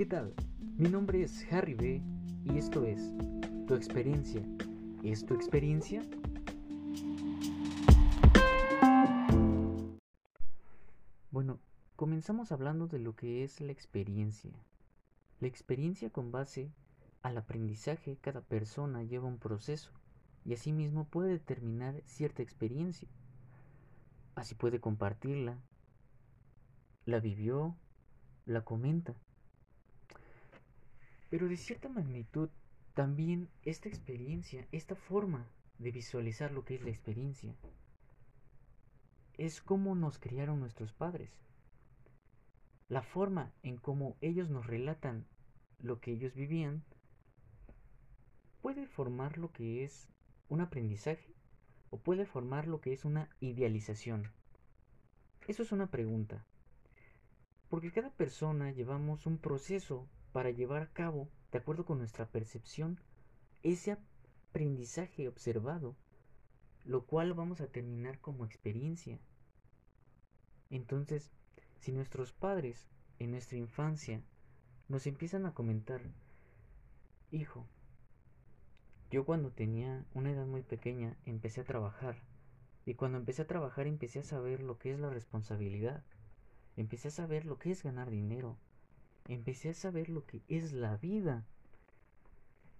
¿Qué tal? Mi nombre es Harry B y esto es Tu experiencia. ¿Es tu experiencia? Bueno, comenzamos hablando de lo que es la experiencia. La experiencia con base al aprendizaje, cada persona lleva un proceso y asimismo puede determinar cierta experiencia. Así puede compartirla, la vivió, la comenta. Pero de cierta magnitud, también esta experiencia, esta forma de visualizar lo que es la experiencia, es como nos criaron nuestros padres. La forma en cómo ellos nos relatan lo que ellos vivían puede formar lo que es un aprendizaje o puede formar lo que es una idealización. Eso es una pregunta. Porque cada persona llevamos un proceso para llevar a cabo, de acuerdo con nuestra percepción, ese aprendizaje observado, lo cual vamos a terminar como experiencia. Entonces, si nuestros padres en nuestra infancia nos empiezan a comentar, hijo, yo cuando tenía una edad muy pequeña empecé a trabajar y cuando empecé a trabajar empecé a saber lo que es la responsabilidad, empecé a saber lo que es ganar dinero, empecé a saber lo que es la vida.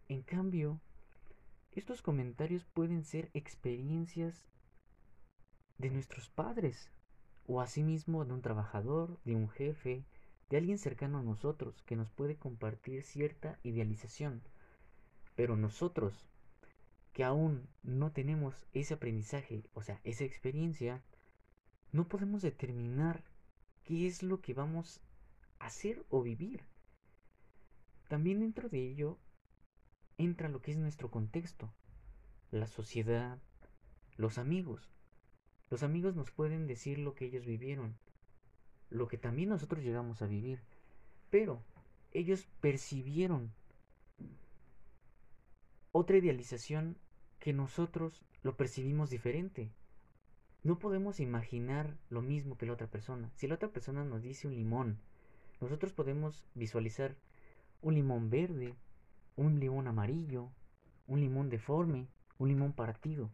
En cambio, estos comentarios pueden ser experiencias de nuestros padres o asimismo de un trabajador, de un jefe, de alguien cercano a nosotros que nos puede compartir cierta idealización pero nosotros, que aún no tenemos ese aprendizaje, o sea, esa experiencia, no podemos determinar qué es lo que vamos hacer o vivir. También dentro de ello entra lo que es nuestro contexto, la sociedad, los amigos. Los amigos nos pueden decir lo que ellos vivieron, lo que también nosotros llegamos a vivir, pero ellos percibieron otra idealización que nosotros lo percibimos diferente. No podemos imaginar lo mismo que la otra persona. Si la otra persona nos dice un limón, nosotros podemos visualizar un limón verde, un limón amarillo, un limón deforme, un limón partido.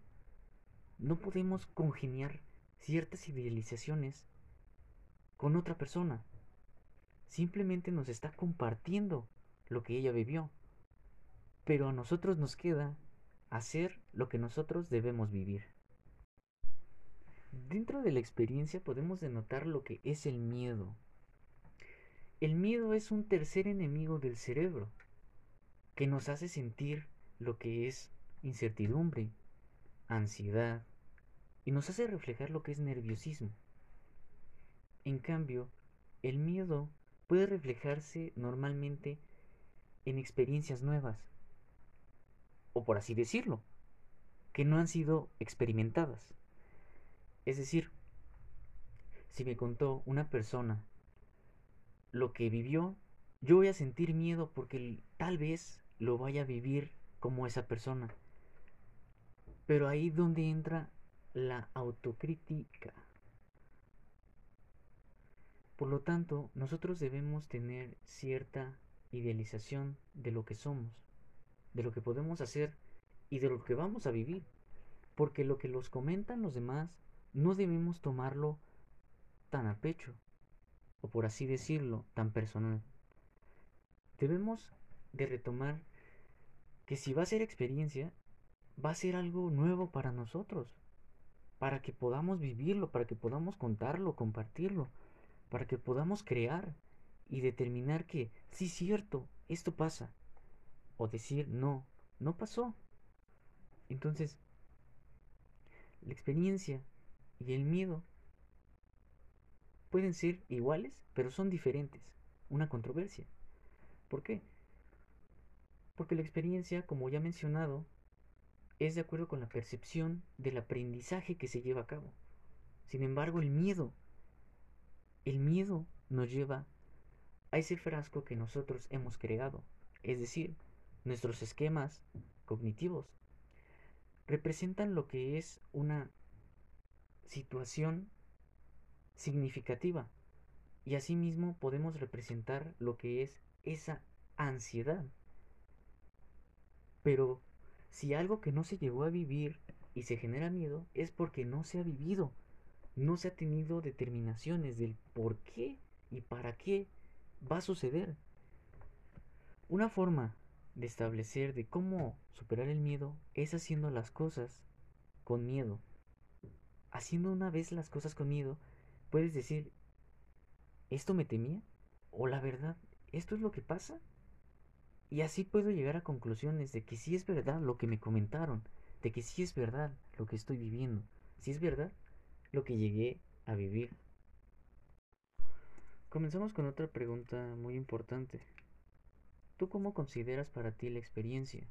No podemos congeniar ciertas idealizaciones con otra persona. Simplemente nos está compartiendo lo que ella vivió pero a nosotros nos queda hacer lo que nosotros debemos vivir. Dentro de la experiencia podemos denotar lo que es el miedo. El miedo es un tercer enemigo del cerebro que nos hace sentir lo que es incertidumbre, ansiedad y nos hace reflejar lo que es nerviosismo. En cambio, el miedo puede reflejarse normalmente en experiencias nuevas, o por así decirlo, que no han sido experimentadas. Es decir, si me contó una persona lo que vivió, yo voy a sentir miedo porque tal vez lo vaya a vivir como esa persona. Pero ahí donde entra la autocrítica. Por lo tanto, nosotros debemos tener cierta idealización de lo que somos de lo que podemos hacer y de lo que vamos a vivir. Porque lo que los comentan los demás no debemos tomarlo tan a pecho, o por así decirlo, tan personal. Debemos de retomar que si va a ser experiencia, va a ser algo nuevo para nosotros, para que podamos vivirlo, para que podamos contarlo, compartirlo, para que podamos crear y determinar que, sí, cierto, esto pasa, o decir no, no pasó. Entonces, la experiencia y el miedo pueden ser iguales, pero son diferentes. Una controversia. ¿Por qué? Porque la experiencia, como ya mencionado, es de acuerdo con la percepción del aprendizaje que se lleva a cabo. Sin embargo, el miedo, el miedo nos lleva a ese frasco que nosotros hemos creado. Es decir, Nuestros esquemas cognitivos representan lo que es una situación significativa y asimismo podemos representar lo que es esa ansiedad. Pero si algo que no se llegó a vivir y se genera miedo es porque no se ha vivido, no se ha tenido determinaciones del por qué y para qué va a suceder. Una forma de establecer de cómo superar el miedo es haciendo las cosas con miedo. Haciendo una vez las cosas con miedo, puedes decir, ¿esto me temía? ¿O la verdad, esto es lo que pasa? Y así puedo llegar a conclusiones de que sí es verdad lo que me comentaron, de que sí es verdad lo que estoy viviendo, si es verdad lo que llegué a vivir. Comenzamos con otra pregunta muy importante. ¿Tú cómo consideras para ti la experiencia?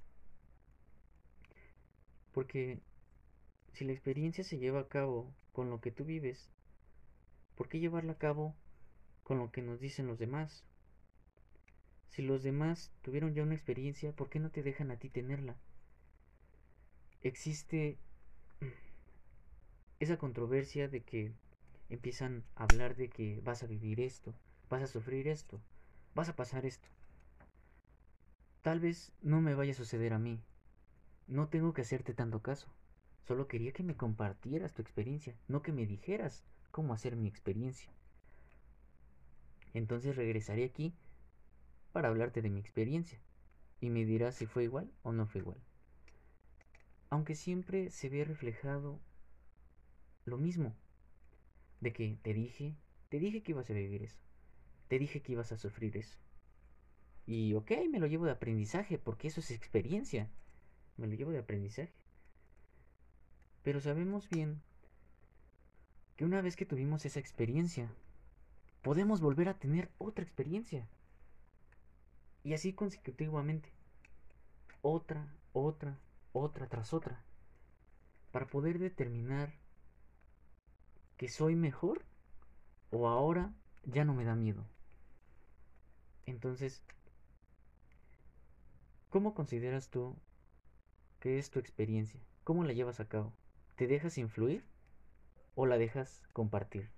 Porque si la experiencia se lleva a cabo con lo que tú vives, ¿por qué llevarla a cabo con lo que nos dicen los demás? Si los demás tuvieron ya una experiencia, ¿por qué no te dejan a ti tenerla? Existe esa controversia de que empiezan a hablar de que vas a vivir esto, vas a sufrir esto, vas a pasar esto. Tal vez no me vaya a suceder a mí. No tengo que hacerte tanto caso. Solo quería que me compartieras tu experiencia, no que me dijeras cómo hacer mi experiencia. Entonces regresaré aquí para hablarte de mi experiencia y me dirás si fue igual o no fue igual. Aunque siempre se ve reflejado lo mismo, de que te dije, te dije que ibas a vivir eso, te dije que ibas a sufrir eso. Y ok, me lo llevo de aprendizaje, porque eso es experiencia, me lo llevo de aprendizaje. Pero sabemos bien que una vez que tuvimos esa experiencia, podemos volver a tener otra experiencia. Y así consecutivamente. Otra, otra, otra tras otra. Para poder determinar que soy mejor o ahora ya no me da miedo. Entonces, ¿cómo consideras tú que es tu experiencia? ¿Cómo la llevas a cabo? ¿Te dejas influir o la dejas compartir?